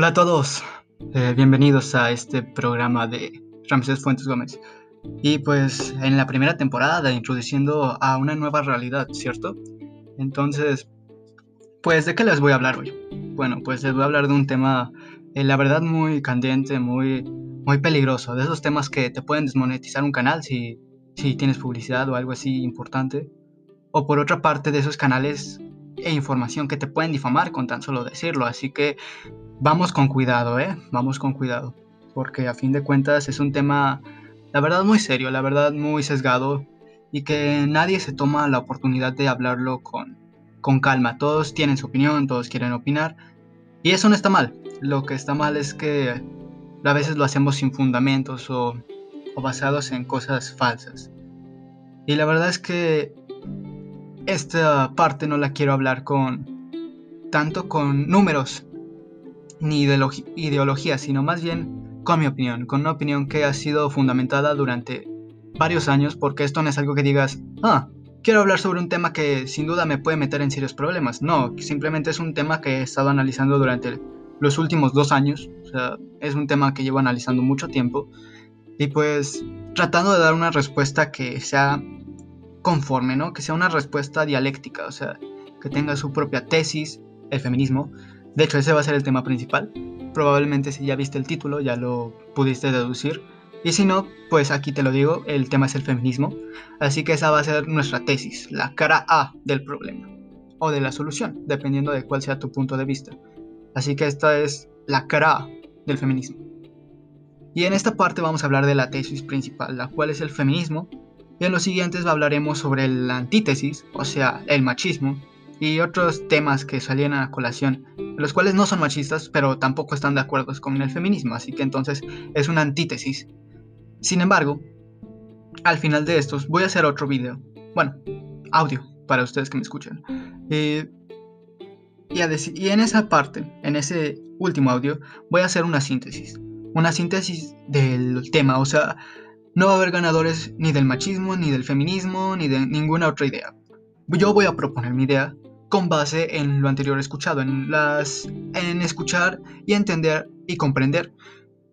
Hola a todos, eh, bienvenidos a este programa de Ramsés Fuentes Gómez. Y pues en la primera temporada introduciendo a una nueva realidad, ¿cierto? Entonces, pues ¿de qué les voy a hablar hoy? Bueno, pues les voy a hablar de un tema, eh, la verdad, muy candente, muy, muy peligroso, de esos temas que te pueden desmonetizar un canal si, si tienes publicidad o algo así importante. O por otra parte, de esos canales e información que te pueden difamar con tan solo decirlo. Así que vamos con cuidado, ¿eh? Vamos con cuidado. Porque a fin de cuentas es un tema, la verdad, muy serio, la verdad, muy sesgado. Y que nadie se toma la oportunidad de hablarlo con, con calma. Todos tienen su opinión, todos quieren opinar. Y eso no está mal. Lo que está mal es que a veces lo hacemos sin fundamentos o, o basados en cosas falsas. Y la verdad es que esta parte no la quiero hablar con tanto con números ni ideología, sino más bien con mi opinión, con una opinión que ha sido fundamentada durante varios años, porque esto no es algo que digas, ah, quiero hablar sobre un tema que sin duda me puede meter en serios problemas. No, simplemente es un tema que he estado analizando durante los últimos dos años, o sea, es un tema que llevo analizando mucho tiempo, y pues tratando de dar una respuesta que sea conforme, ¿no? Que sea una respuesta dialéctica, o sea, que tenga su propia tesis, el feminismo. De hecho, ese va a ser el tema principal. Probablemente si ya viste el título ya lo pudiste deducir. Y si no, pues aquí te lo digo, el tema es el feminismo. Así que esa va a ser nuestra tesis, la cara A del problema. O de la solución, dependiendo de cuál sea tu punto de vista. Así que esta es la cara A del feminismo. Y en esta parte vamos a hablar de la tesis principal, la cual es el feminismo y en los siguientes hablaremos sobre la antítesis, o sea, el machismo, y otros temas que salían a colación, los cuales no son machistas, pero tampoco están de acuerdo con el feminismo, así que entonces es una antítesis. Sin embargo, al final de estos voy a hacer otro video, bueno, audio, para ustedes que me escuchan. Eh, y, y en esa parte, en ese último audio, voy a hacer una síntesis. Una síntesis del tema, o sea, no va a haber ganadores ni del machismo, ni del feminismo, ni de ninguna otra idea. Yo voy a proponer mi idea con base en lo anterior escuchado, en, las, en escuchar y entender y comprender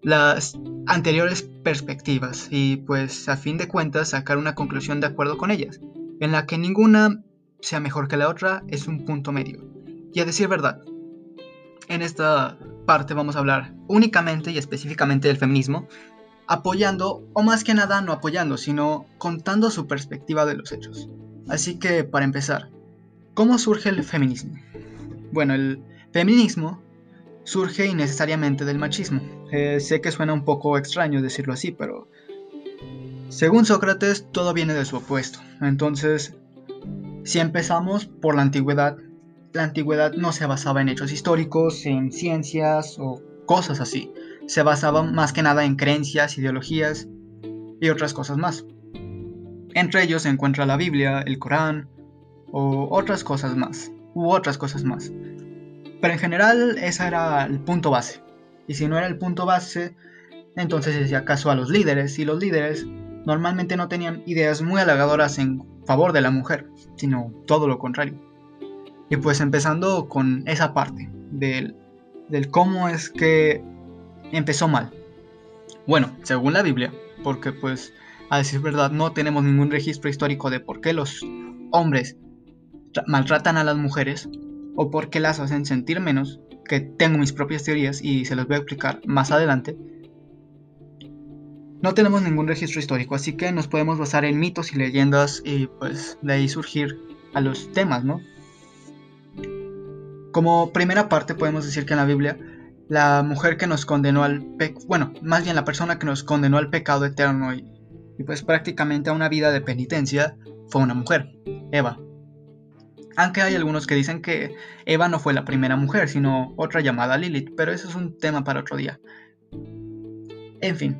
las anteriores perspectivas y pues a fin de cuentas sacar una conclusión de acuerdo con ellas, en la que ninguna sea mejor que la otra es un punto medio. Y a decir verdad, en esta parte vamos a hablar únicamente y específicamente del feminismo, apoyando, o más que nada no apoyando, sino contando su perspectiva de los hechos. Así que, para empezar, ¿cómo surge el feminismo? Bueno, el feminismo surge innecesariamente del machismo. Eh, sé que suena un poco extraño decirlo así, pero según Sócrates, todo viene de su opuesto. Entonces, si empezamos por la antigüedad, la antigüedad no se basaba en hechos históricos, en ciencias o cosas así se basaba más que nada en creencias, ideologías y otras cosas más. Entre ellos se encuentra la Biblia, el Corán o otras cosas más, u otras cosas más. Pero en general ese era el punto base. Y si no era el punto base, entonces se hacía caso a los líderes y los líderes normalmente no tenían ideas muy halagadoras en favor de la mujer, sino todo lo contrario. Y pues empezando con esa parte del, del cómo es que empezó mal. Bueno, según la Biblia, porque pues a decir verdad no tenemos ningún registro histórico de por qué los hombres maltratan a las mujeres o por qué las hacen sentir menos, que tengo mis propias teorías y se las voy a explicar más adelante. No tenemos ningún registro histórico, así que nos podemos basar en mitos y leyendas y pues de ahí surgir a los temas, ¿no? Como primera parte podemos decir que en la Biblia la mujer que nos condenó al pecado, bueno, más bien la persona que nos condenó al pecado eterno y, pues prácticamente a una vida de penitencia fue una mujer, Eva. Aunque hay algunos que dicen que Eva no fue la primera mujer, sino otra llamada Lilith, pero eso es un tema para otro día. En fin,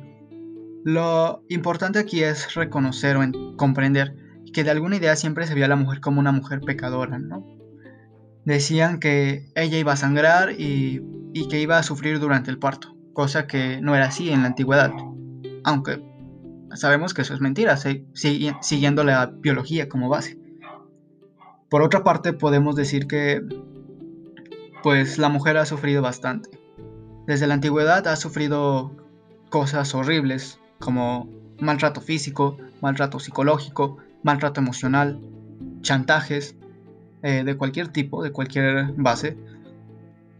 lo importante aquí es reconocer o comprender que de alguna idea siempre se vio a la mujer como una mujer pecadora, ¿no? Decían que ella iba a sangrar y y que iba a sufrir durante el parto, cosa que no era así en la antigüedad, aunque sabemos que eso es mentira, siguiendo la biología como base. Por otra parte, podemos decir que pues la mujer ha sufrido bastante. desde la antigüedad ha sufrido cosas horribles como maltrato físico, maltrato psicológico, maltrato emocional, chantajes eh, de cualquier tipo, de cualquier base,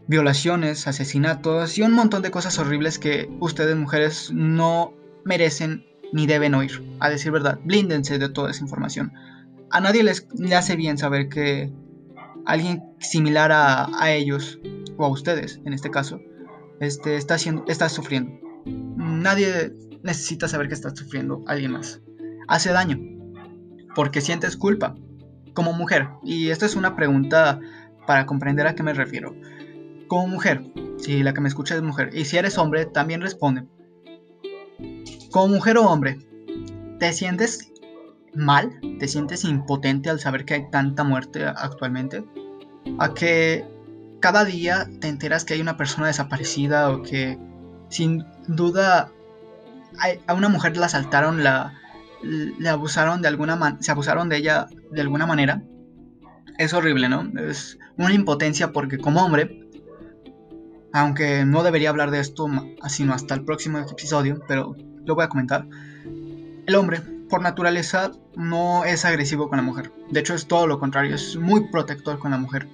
violaciones, asesinatos y un montón de cosas horribles que ustedes mujeres no merecen ni deben oír. A decir verdad, blíndense de toda esa información. A nadie les, le hace bien saber que alguien similar a, ellos, o a ustedes en este caso, este, está, haciendo, está sufriendo. Nadie necesita saber que está sufriendo alguien más. Hace daño, porque sientes culpa como mujer. Y esta es una pregunta para comprender a qué me refiero. Como mujer, si la que me escucha es mujer, y si eres hombre, también responde. Como mujer o hombre, ¿te sientes mal? ¿Te sientes impotente al saber que hay tanta muerte actualmente? ¿A que cada día te enteras que hay una persona desaparecida o que sin duda a una mujer la asaltaron, la, le abusaron de alguna manera, se abusaron de ella de alguna manera? Es horrible, ¿no? Es una impotencia porque como hombre, aunque no debería hablar de esto sino hasta el próximo episodio, pero lo voy a comentar. El hombre, por naturaleza, no es agresivo con la mujer. De hecho, es todo lo contrario, es muy protector con la mujer.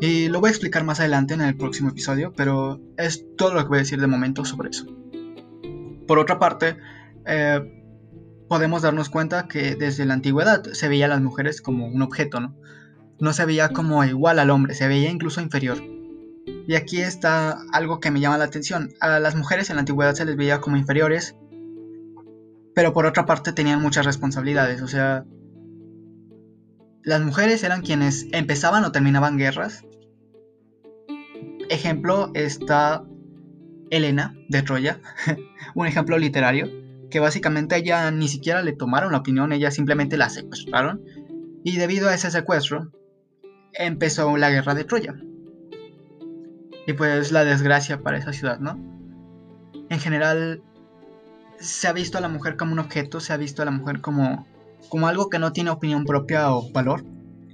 Y lo voy a explicar más adelante en el próximo episodio, pero es todo lo que voy a decir de momento sobre eso. Por otra parte, eh, podemos darnos cuenta que desde la antigüedad se veía a las mujeres como un objeto, ¿no? No se veía como igual al hombre, se veía incluso inferior. Y aquí está algo que me llama la atención. A las mujeres en la antigüedad se les veía como inferiores, pero por otra parte tenían muchas responsabilidades, o sea, las mujeres eran quienes empezaban o terminaban guerras. Ejemplo está Elena de Troya, un ejemplo literario, que básicamente ella ni siquiera le tomaron la opinión, ella simplemente la secuestraron y debido a ese secuestro empezó la guerra de Troya. Y pues la desgracia para esa ciudad, ¿no? En general se ha visto a la mujer como un objeto, se ha visto a la mujer como, como algo que no tiene opinión propia o valor.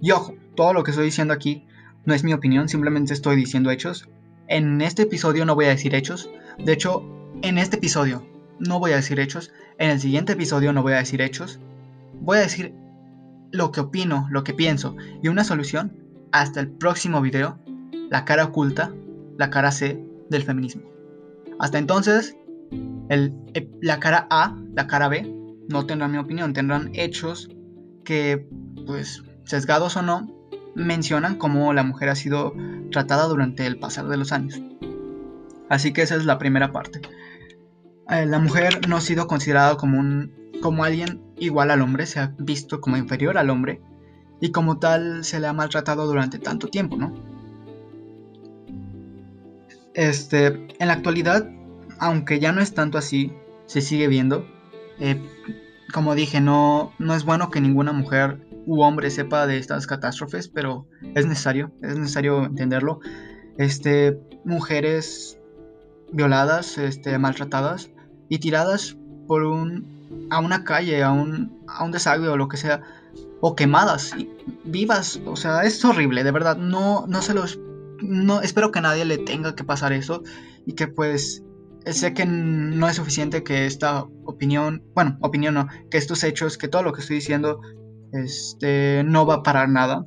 Y ojo, todo lo que estoy diciendo aquí no es mi opinión, simplemente estoy diciendo hechos. En este episodio no voy a decir hechos. De hecho, en este episodio no voy a decir hechos. En el siguiente episodio no voy a decir hechos. Voy a decir lo que opino, lo que pienso y una solución hasta el próximo video, la cara oculta, la cara C del feminismo. Hasta entonces, la cara A, la cara B, no tendrán mi opinión, tendrán hechos que, pues, sesgados o no, mencionan cómo la mujer ha sido tratada durante el pasar de los años. Así que esa es la primera parte. Eh, la mujer no ha sido considerada como, un, como alguien igual al hombre, se ha visto como inferior al hombre y como tal se le ha maltratado durante tanto tiempo, ¿no? Este, en la actualidad, aunque ya no es tanto así, se sigue viendo. Eh, como dije, no, no es bueno que ninguna mujer u hombre sepa de estas catástrofes, pero es necesario, es necesario entenderlo. Este, mujeres violadas, este, maltratadas y tiradas por un, a una calle, a un, a un desagüe o lo que sea, o quemadas, vivas, o sea, es horrible, de verdad, no, no se los, no, espero que nadie le tenga que pasar eso y que pues sé que no es suficiente que esta opinión, bueno, opinión no, que estos hechos, que todo lo que estoy diciendo este, no va a parar nada.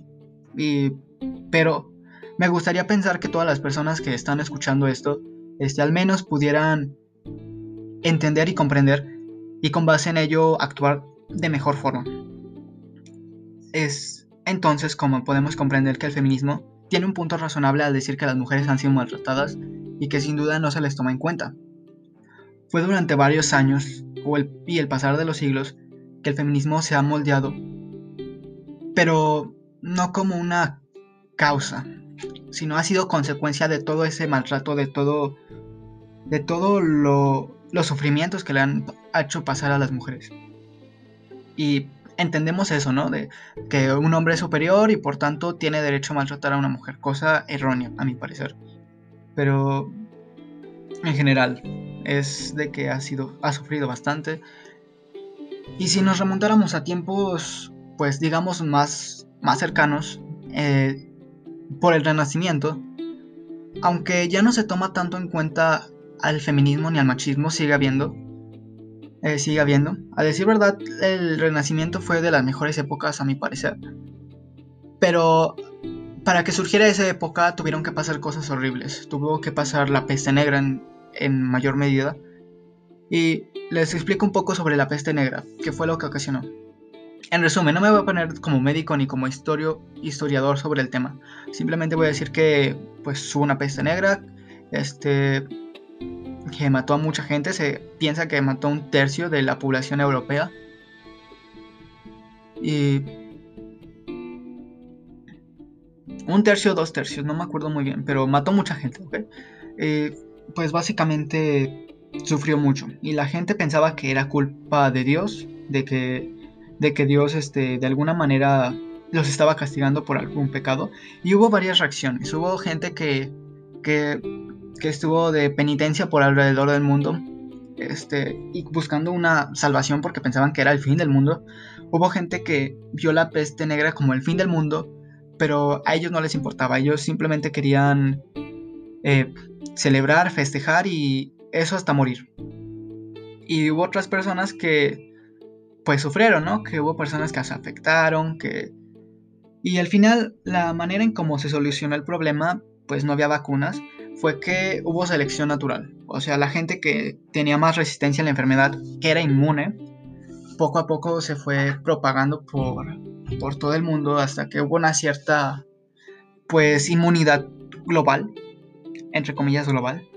Y, pero me gustaría pensar que todas las personas que están escuchando esto, este, al menos pudieran entender y comprender y con base en ello actuar de mejor forma. Es entonces como podemos comprender que el feminismo tiene un punto razonable al decir que las mujeres han sido maltratadas y que sin duda no se les toma en cuenta. Fue durante varios años y el pasar de los siglos que el feminismo se ha moldeado pero no como una causa, sino ha sido consecuencia de todo ese maltrato, de todo, de todo los sufrimientos que le han hecho pasar a las mujeres. Y entendemos eso, ¿no? De que un hombre es superior y por tanto tiene derecho a maltratar a una mujer, cosa errónea, a mi parecer. Pero en general es de que ha sido, ha sufrido bastante. Y si nos remontáramos a tiempos pues digamos más, más cercanos, eh, por el Renacimiento, aunque ya no se toma tanto en cuenta al feminismo ni al machismo, sigue habiendo. Eh, sigue habiendo. A decir verdad, el Renacimiento fue de las mejores épocas, a mi parecer. Pero para que surgiera esa época tuvieron que pasar cosas horribles. Tuvo que pasar la peste negra en, mayor medida. Y les explico un poco sobre la peste negra, que fue lo que ocasionó. En resumen, no me voy a poner como médico ni como historiador sobre el tema. Simplemente voy a decir que pues hubo una peste negra, este, que mató a mucha gente. Se piensa que mató a un tercio de la población europea. Y un tercio dos tercios, no me acuerdo muy bien, pero mató mucha gente, ¿ok? Eh, pues básicamente sufrió mucho y la gente pensaba que era culpa de Dios, de que, de que Dios este, de alguna manera los estaba castigando por algún pecado y hubo varias reacciones, hubo gente que, que, que estuvo de penitencia por alrededor del mundo este, y buscando una salvación porque pensaban que era el fin del mundo. Hubo gente que vio la peste negra como el fin del mundo pero a ellos no les importaba, ellos simplemente querían eh, celebrar, festejar y eso hasta morir. Y hubo otras personas que pues sufrieron, ¿no? Que hubo personas que se afectaron, que... Y al final la manera en cómo se solucionó el problema, pues no había vacunas, fue que hubo selección natural. O sea, la gente que tenía más resistencia a la enfermedad, que era inmune, poco a poco se fue propagando por, por todo el mundo hasta que hubo una cierta pues inmunidad global, entre comillas global,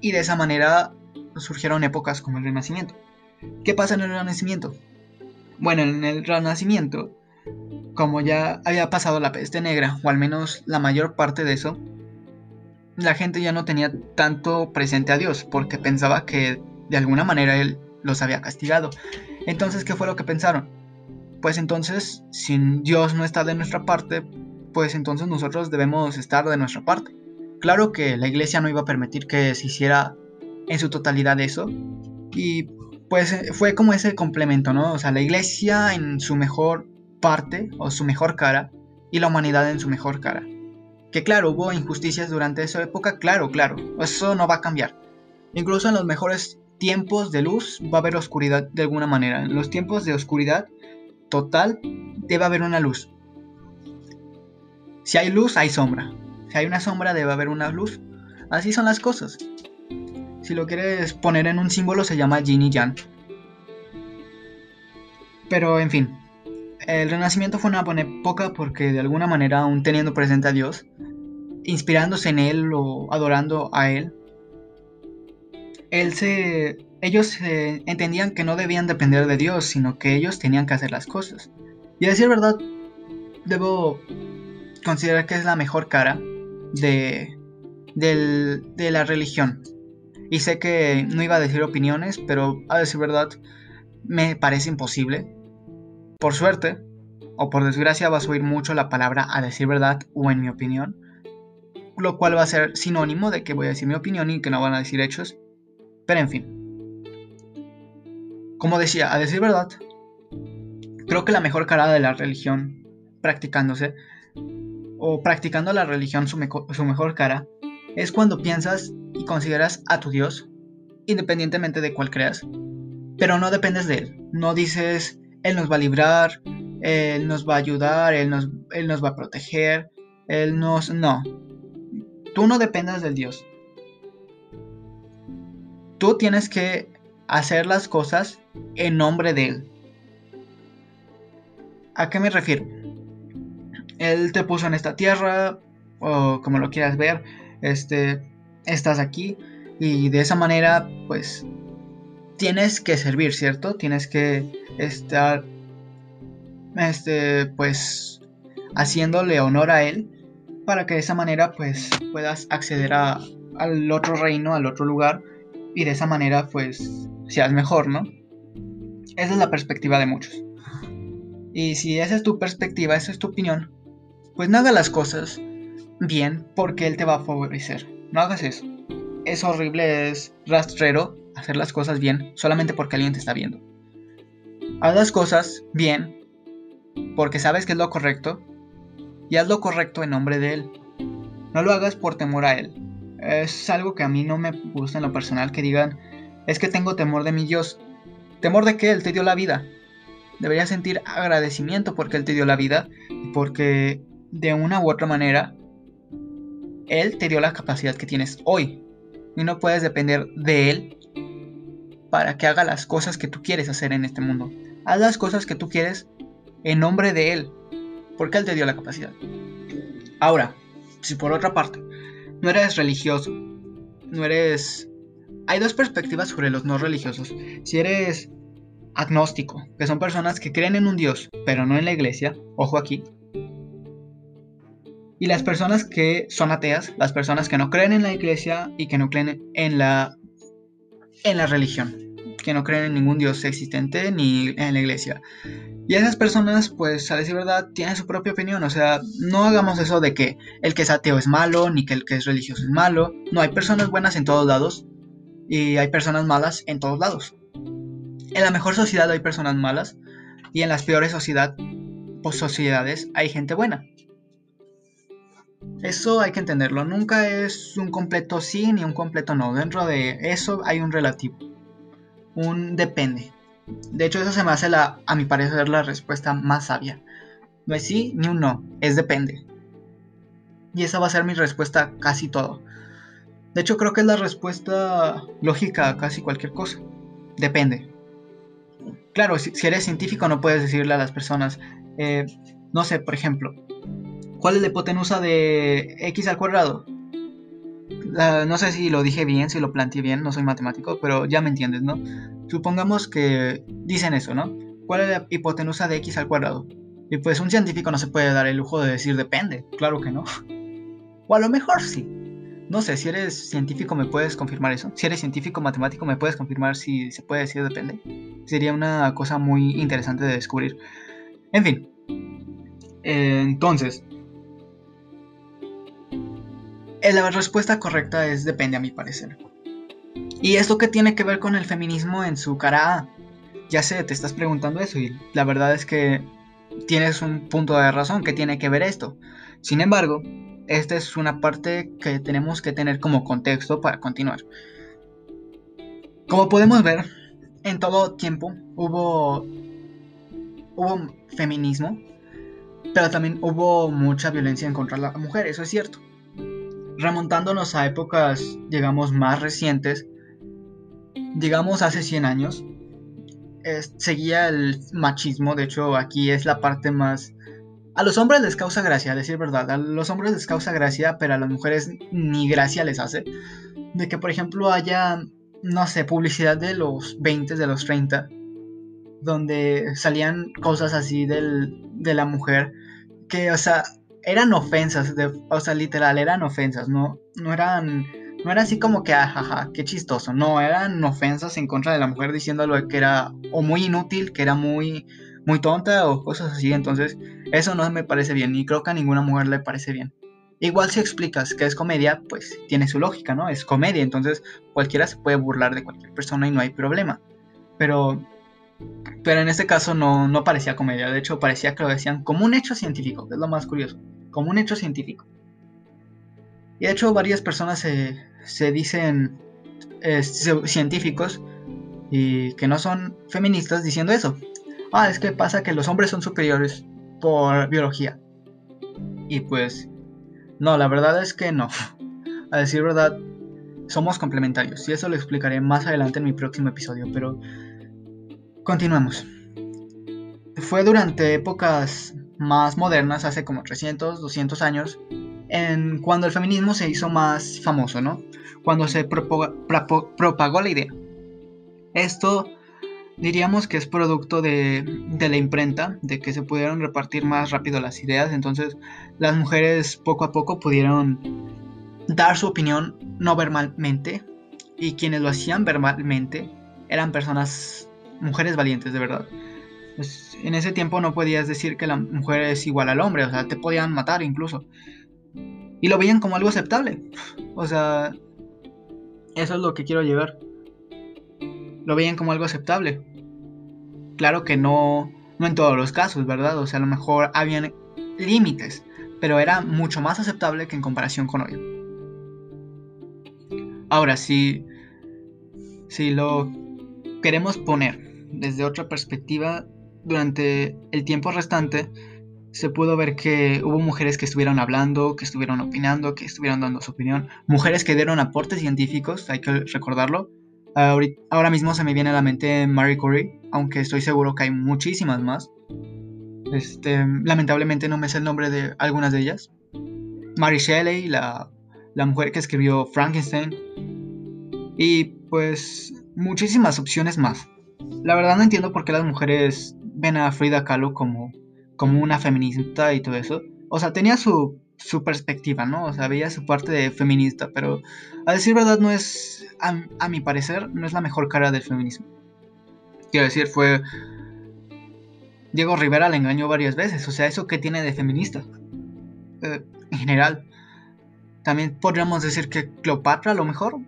y de esa manera surgieron épocas como el Renacimiento. ¿Qué pasa en el Renacimiento? Bueno, en el Renacimiento, como ya había pasado la peste negra, o al menos la mayor parte de eso, la gente ya no tenía tanto presente a Dios, porque pensaba que de alguna manera Él los había castigado. Entonces, ¿qué fue lo que pensaron? pues entonces, si Dios no está de nuestra parte, pues entonces nosotros debemos estar de nuestra parte. Claro que la iglesia no iba a permitir que se hiciera en su totalidad eso. Y pues fue como ese complemento, ¿no? O sea, la iglesia en su mejor parte o su mejor cara y la humanidad en su mejor cara. Que claro, hubo injusticias durante esa época, claro, claro, eso no va a cambiar. Incluso en los mejores tiempos de luz va a haber oscuridad de alguna manera. En los tiempos de oscuridad total, debe haber una luz. Si hay luz, hay sombra. Si hay una sombra, debe haber una luz. Así son las cosas. Si lo quieres poner en un símbolo, se llama Yin y Yang. Pero, en fin. El renacimiento fue una buena época porque de alguna manera, aún teniendo presente a Dios, inspirándose en Él o adorando a Él, Él se ellos eh, entendían que no debían depender de Dios, sino que ellos tenían que hacer las cosas. Y a decir verdad, debo considerar que es la mejor cara de, de la religión. Y sé que no iba a decir opiniones, pero a decir verdad, me parece imposible. Por suerte, o por desgracia, vas a oír mucho la palabra a decir verdad o en mi opinión. Lo cual va a ser sinónimo de que voy a decir mi opinión y que no van a decir hechos. Pero en fin. Como decía, a decir verdad, creo que la mejor cara de la religión practicándose, o practicando la religión su, su mejor cara, es cuando piensas y consideras a tu Dios, independientemente de cuál creas, pero no dependes de Él. No dices, Él nos va a librar, Él nos va a ayudar, Él nos, él nos va a proteger, Él nos... No. Tú no dependas del Dios. Tú tienes que hacer las cosas en nombre de Él. ¿A qué me refiero? Él te puso en esta tierra, o como lo quieras ver, este, estás aquí y de esa manera, pues, tienes que servir, ¿cierto? Tienes que estar, este, pues, haciéndole honor a Él para que de esa manera, pues, puedas acceder a, al otro reino, al otro lugar y de esa manera, pues, seas mejor, ¿no? Esa es la perspectiva de muchos. Y si esa es tu perspectiva, esa es tu opinión, pues no hagas las cosas bien porque él te va a favorecer. No hagas eso. Es horrible, es rastrero hacer las cosas bien solamente porque alguien te está viendo. Haz las cosas bien porque sabes que es lo correcto y haz lo correcto en nombre de él. No lo hagas por temor a Él. Es algo que a mí no me gusta en lo personal que digan, es que tengo temor de mi Dios. ¿Temor de que Él te dio la vida? Deberías sentir agradecimiento porque Él te dio la vida porque de una u otra manera Él te dio la capacidad que tienes hoy. Y no puedes depender de Él para que haga las cosas que tú quieres hacer en este mundo. Haz las cosas que tú quieres en nombre de Él, porque Él te dio la capacidad. Ahora, si por otra parte no eres religioso, no eres... Hay dos perspectivas sobre los no religiosos. Si eres agnóstico, que son personas que creen en un Dios, pero no en la iglesia, ojo aquí. Y las personas que son ateas, las personas que no creen en la iglesia y que no creen en la en la religión, que no creen en ningún Dios existente ni en la iglesia. Y esas personas, pues a decir verdad, tienen su propia opinión. O sea, no hagamos eso de que el que es ateo es malo, ni que el que es religioso es malo. No, hay personas buenas en todos lados y hay personas malas en todos lados. En la mejor sociedad hay personas malas y en las peores pues, sociedades hay gente buena. Eso hay que entenderlo. Nunca es un completo sí ni un completo no. Dentro de eso hay un relativo. Un depende. De hecho, eso se me hace, la, a mi parecer, la respuesta más sabia. No es sí ni un no, es depende. Y esa va a ser mi respuesta casi todo. De hecho, creo que es la respuesta lógica a casi cualquier cosa. Depende. Claro, si, eres científico no puedes decirle a las personas, eh, no sé, por ejemplo, ¿cuál es la hipotenusa de x al cuadrado? No sé si lo dije bien, si lo planteé bien, no soy matemático, pero ya me entiendes, ¿no? Supongamos que dicen eso, ¿no? ¿Cuál es la hipotenusa de x al cuadrado? Y pues un científico no se puede dar el lujo de decir depende, claro que no. O a lo mejor sí. No sé, si eres científico me puedes confirmar eso. Si eres científico matemático me puedes confirmar si se puede decir depende. Sería una cosa muy interesante de descubrir. En fin. entonces, la respuesta correcta es depende a mi parecer. ¿Y esto qué tiene que ver con el feminismo en su cara? Ya sé, te estás preguntando eso y la verdad es que tienes un punto de razón que tiene que ver esto. Sin embargo, esta es una parte que tenemos que tener como contexto para continuar. Como podemos ver, en todo tiempo hubo, hubo feminismo, pero también hubo mucha violencia en contra de la mujer, eso es cierto remontándonos a épocas, digamos, más recientes, digamos hace 100 años, seguía el machismo, de hecho aquí es la parte más... A los hombres les causa gracia, a decir verdad, a los hombres les causa gracia, pero a las mujeres ni gracia les hace. De que, por ejemplo, haya, no sé, publicidad de los 20, de los 30, donde salían cosas así del, de la mujer, que, o sea, eran ofensas, de, o sea, literal, eran ofensas, no, no eran, no era así como que, ajaja, qué chistoso, no, eran ofensas en contra de la mujer diciéndolo que era o muy inútil, que era muy, muy tonta o cosas así, entonces eso no me parece bien y creo que a ninguna mujer le parece bien. Igual si explicas que es comedia, pues tiene su lógica, ¿no? Es comedia, entonces cualquiera se puede burlar de cualquier persona y no hay problema. Pero pero en este caso no, no parecía comedia, de hecho parecía que lo decían como un hecho científico, que es lo más curioso, como un hecho científico. Y de hecho varias personas se, se dicen eh, científicos y que no son feministas diciendo eso. Ah, es que pasa que los hombres son superiores por biología. Y pues, no, la verdad es que no. A decir verdad, somos complementarios. Y eso lo explicaré más adelante en mi próximo episodio. Pero Continuemos. Fue durante épocas más modernas, hace como 300, 200 años, en cuando el feminismo se hizo más famoso, ¿no? Cuando se propagó la idea. Esto diríamos que es producto de, de, la imprenta, de que se pudieron repartir más rápido las ideas, entonces las mujeres poco a poco pudieron dar su opinión no verbalmente y quienes lo hacían verbalmente eran personas mujeres valientes, de verdad. Pues, en ese tiempo no podías decir que la mujer es igual al hombre, o sea, te podían matar incluso. Y lo veían como algo aceptable. O sea, eso es lo que quiero llevar. Lo veían como algo aceptable. Claro que no, no en todos los casos, ¿verdad? O sea, a lo mejor habían límites. pero era mucho más aceptable que en comparación con hoy. Ahora, si, si lo queremos poner desde otra perspectiva, durante el tiempo restante se pudo ver que hubo mujeres que estuvieron hablando, que estuvieron opinando, que estuvieron dando su opinión, mujeres que dieron aportes científicos, hay que recordarlo. Ahora mismo se me viene a la mente Marie Curie, aunque estoy seguro que hay muchísimas más. Este, lamentablemente no me sé el nombre de algunas de ellas. Mary Shelley, la, la mujer que escribió Frankenstein. Y pues muchísimas opciones más. La verdad no entiendo por qué las mujeres ven a Frida Kahlo como, como una feminista y todo eso. O sea, tenía su, su perspectiva, ¿no? O sea, veía su parte de feminista, pero a decir verdad no es, a, mi parecer, no es la mejor cara del feminismo. Quiero decir, fue... Diego Rivera le engañó varias veces, o sea, ¿eso qué tiene de feminista? Eh, en general. También podríamos decir que Cleopatra a lo mejor,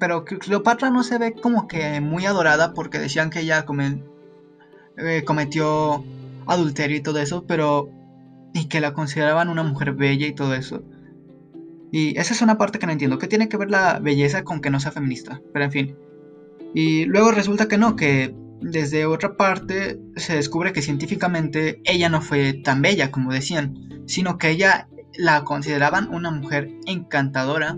pero Cleopatra no se ve como que muy adorada porque decían que ella eh, cometió adulterio y todo eso, pero... y que la consideraban una mujer bella y todo eso. Y esa es una parte que no entiendo. ¿Qué tiene que ver la belleza con que no sea feminista? Pero en fin. Y luego resulta que no, que desde otra parte se descubre que científicamente ella no fue tan bella como decían, sino que ella la consideraban una mujer encantadora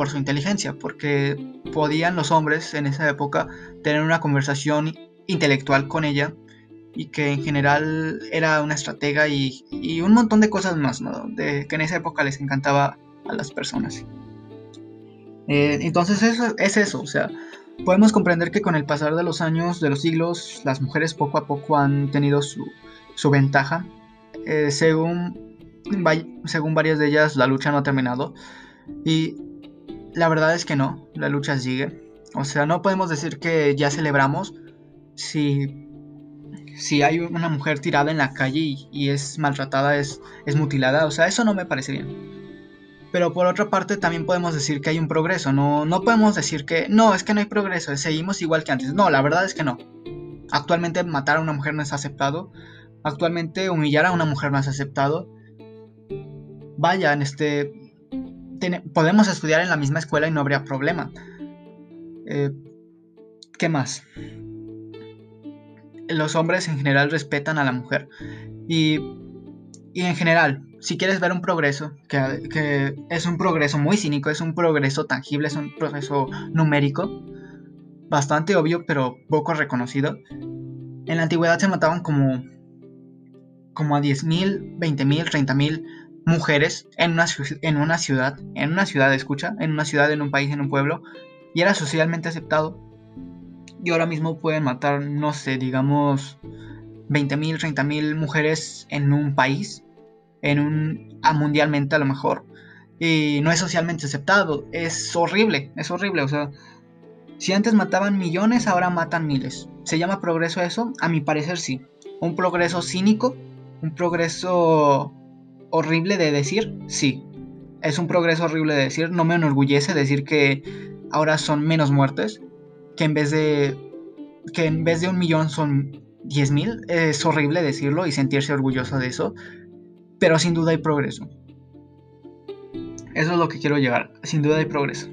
por su inteligencia, porque podían los hombres en esa época tener una conversación intelectual con ella y que en general era una estratega y, un montón de cosas más, ¿no? De, que en esa época les encantaba a las personas. Eh, entonces eso, es eso, o sea, podemos comprender que con el pasar de los años, de los siglos, las mujeres poco a poco han tenido su, ventaja. Eh, según, según varias de ellas, la lucha no ha terminado. Y la verdad es que no, la lucha sigue. O sea, no podemos decir que ya celebramos si, si hay una mujer tirada en la calle y, es maltratada, es, es mutilada. O sea, eso no me parece bien. Pero por otra parte también podemos decir que hay un progreso, no, no podemos decir que no, es que no hay progreso, seguimos igual que antes. No, la verdad es que no. Actualmente matar a una mujer no es aceptado, actualmente humillar a una mujer no es aceptado. Vaya, en este podemos estudiar en la misma escuela y no habría problema. Eh, ¿Qué más? Los hombres en general respetan a la mujer y, y en general si quieres ver un progreso, que, es un progreso muy cínico, es un progreso tangible, es un progreso numérico, bastante obvio, pero poco reconocido. En la antigüedad se mataban como, como a 10.000, 20.000, 30.000 mujeres en una, en una ciudad, en una ciudad, escucha, en una ciudad, en un país, en un pueblo, y era socialmente aceptado. Y ahora mismo pueden matar, no sé, digamos, 20.000, 30.000 mujeres en un país en un a mundialmente a lo mejor y no es socialmente aceptado es horrible es horrible o sea si antes mataban millones ahora matan miles. Se llama progreso eso a mi parecer sí. Un progreso cínico un progreso horrible de decir sí. Es un progreso horrible de decir. No me enorgullece decir que ahora son menos muertes que en vez de que en vez de un millón son 10.000 es horrible decirlo y sentirse orgulloso de eso. Pero sin duda hay progreso. Eso es lo que quiero llegar, sin duda hay progreso.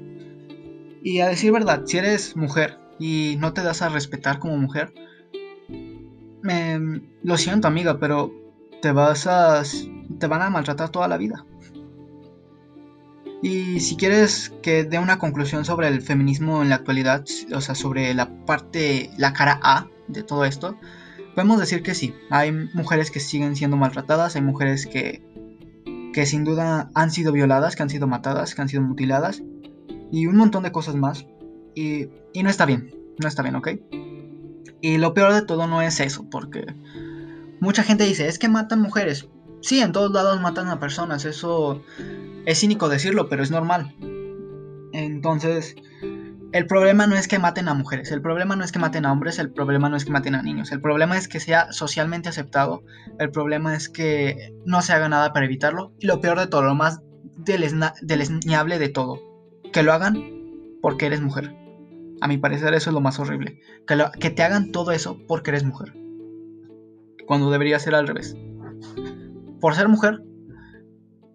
Y a decir verdad, si eres mujer y no te das a respetar como mujer, lo siento amiga, pero te vas a te van a maltratar toda la vida. Y si quieres que dé una conclusión sobre el feminismo en la actualidad, o sea, sobre la parte, la cara A de todo esto, podemos decir que sí, hay mujeres que siguen siendo maltratadas, hay mujeres que, que sin duda han sido violadas, que han sido matadas, que han sido mutiladas y un montón de cosas más. Y, y no está bien, no está bien, ¿ok? Y lo peor de todo no es eso, porque mucha gente dice, es que matan mujeres. Sí, en todos lados matan a personas, eso es cínico decirlo, pero es normal. Entonces, el problema no es que maten a mujeres, el problema no es que maten a hombres, el problema no es que maten a niños, el problema es que sea socialmente aceptado, el problema es que no se haga nada para evitarlo y lo peor de todo, lo más deleznable de todo, que lo hagan porque eres mujer. A mi parecer eso es lo más horrible, que, que te hagan todo eso porque eres mujer, cuando debería ser al revés. Por ser mujer,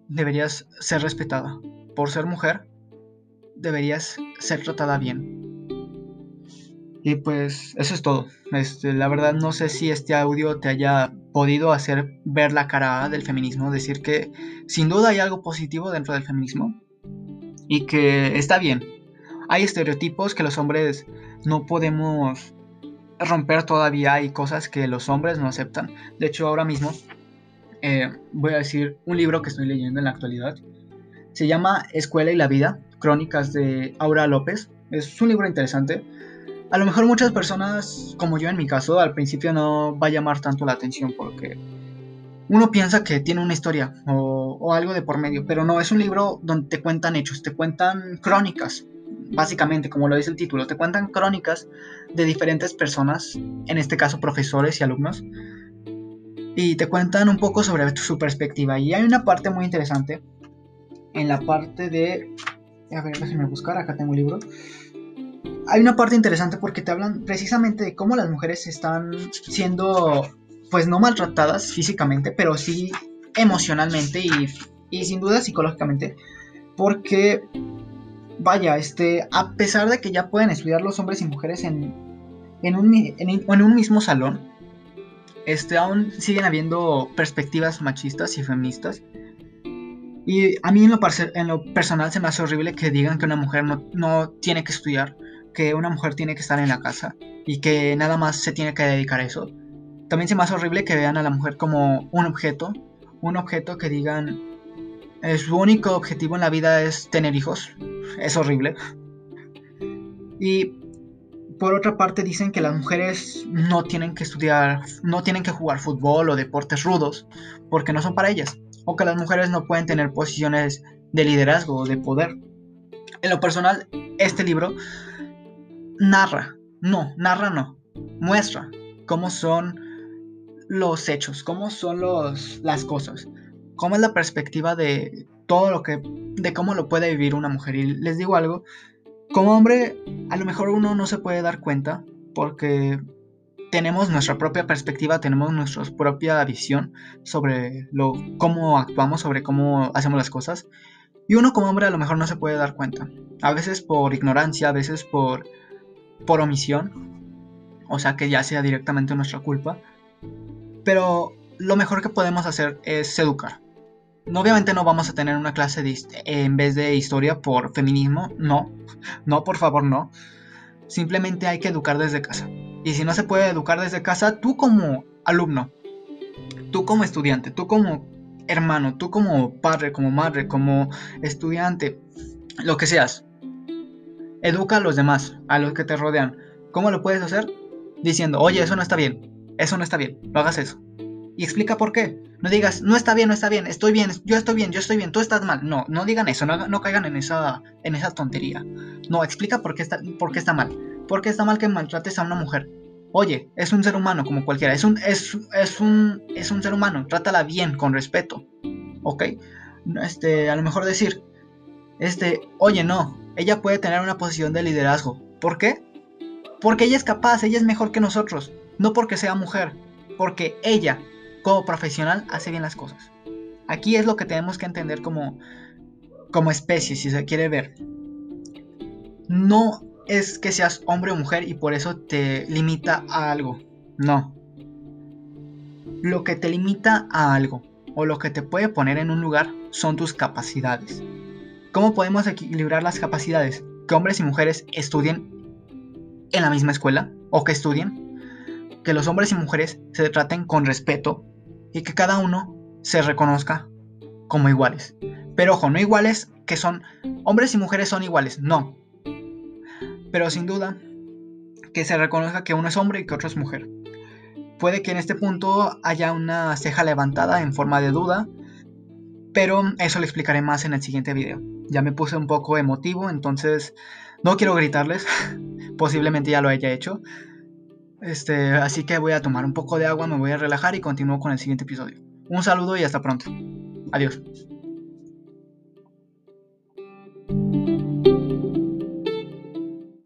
deberías ser respetada. Por ser mujer, deberías ser tratada bien. Y pues eso es todo. Este, la verdad no sé si este audio te haya podido hacer ver la cara del feminismo, decir que sin duda hay algo positivo dentro del feminismo y que está bien. Hay estereotipos que los hombres no podemos romper todavía, hay cosas que los hombres no aceptan. De hecho, ahora mismo eh, voy a decir un libro que estoy leyendo en la actualidad. Se llama Escuela y la Vida, Crónicas de Aura López. Es un libro interesante. A lo mejor muchas personas, como yo en mi caso, al principio no va a llamar tanto la atención porque uno piensa que tiene una historia o, o algo de por medio, pero no, es un libro donde te cuentan hechos, te cuentan crónicas, básicamente, como lo dice el título, te cuentan crónicas de diferentes personas, en este caso profesores y alumnos, y te cuentan un poco sobre su perspectiva. Y hay una parte muy interesante en la parte de... A ver, déjenme buscar, acá tengo un libro. Hay una parte interesante porque te hablan precisamente de cómo las mujeres están siendo, pues no maltratadas físicamente, pero sí emocionalmente y, y sin duda psicológicamente. Porque, vaya, este, a pesar de que ya pueden estudiar los hombres y mujeres en, en, un, en un mismo salón, este, aún siguen habiendo perspectivas machistas y feministas. Y a mí en lo, en lo personal se me hace horrible que digan que una mujer no, no, tiene que estudiar, que una mujer tiene que estar en la casa y que nada más se tiene que dedicar a eso. También se me hace horrible que vean a la mujer como un objeto, un objeto que digan eh, su único objetivo en la vida es tener hijos. Es horrible. Y por otra parte dicen que las mujeres no tienen que estudiar, no tienen que jugar fútbol o deportes rudos porque no son para ellas, o que las mujeres no pueden tener posiciones de liderazgo o de poder. En lo personal, este libro narra, no, narra no, muestra cómo son los hechos, cómo son los, las cosas, cómo es la perspectiva de todo lo que, de cómo lo puede vivir una mujer. Y les digo algo, como hombre, a lo mejor uno no se puede dar cuenta porque tenemos nuestra propia perspectiva, tenemos nuestra propia visión sobre lo, cómo actuamos, sobre cómo hacemos las cosas. Y uno como hombre a lo mejor no se puede dar cuenta. A veces por ignorancia, a veces por, por omisión. O sea que ya sea directamente nuestra culpa. Pero lo mejor que podemos hacer es educar obviamente no vamos a tener una clase de, en vez de historia por feminismo, no, no, por favor, no. Simplemente hay que educar desde casa. Y si no se puede educar desde casa, tú como alumno, tú como estudiante, tú como hermano, tú como padre, como madre, como estudiante, lo que seas, educa a los demás, a los que te rodean. ¿Cómo lo puedes hacer? Diciendo, oye, eso no está bien, eso no está bien, no hagas eso y explica por qué. No digas, no está bien, no está bien, estoy bien, yo estoy bien, yo estoy bien, tú estás mal. No, no digan eso, no, caigan en esa, en esa tontería. No, explica por qué, está, por qué está mal. ¿Por qué está mal que maltrates a una mujer? Oye, es un ser humano como cualquiera, es un, es, es un, es un ser humano, trátala bien, con respeto. ¿Ok? Este, a lo mejor decir, este, oye, no, ella puede tener una posición de liderazgo. ¿Por qué? Porque ella es capaz, ella es mejor que nosotros. No porque sea mujer, porque ella como profesional hace bien las cosas. Aquí es lo que tenemos que entender como, como especie, si se quiere ver. No es que seas hombre o mujer y por eso te limita a algo. No. Lo que te limita a algo o lo que te puede poner en un lugar son tus capacidades. ¿Cómo podemos equilibrar las capacidades? Que hombres y mujeres estudien en la misma escuela o que estudien. Que los hombres y mujeres se traten con respeto y que cada uno se reconozca como iguales. Pero ojo, no iguales que son hombres y mujeres son iguales, no. Pero sin duda que se reconozca que uno es hombre y que otro es mujer. Puede que en este punto haya una ceja levantada en forma de duda, pero eso lo explicaré más en el siguiente video. Ya me puse un poco emotivo, entonces no quiero gritarles, posiblemente ya lo haya hecho, este, así que voy a tomar un poco de agua, me voy a relajar y continúo con el siguiente episodio. Un saludo y hasta pronto. Adiós.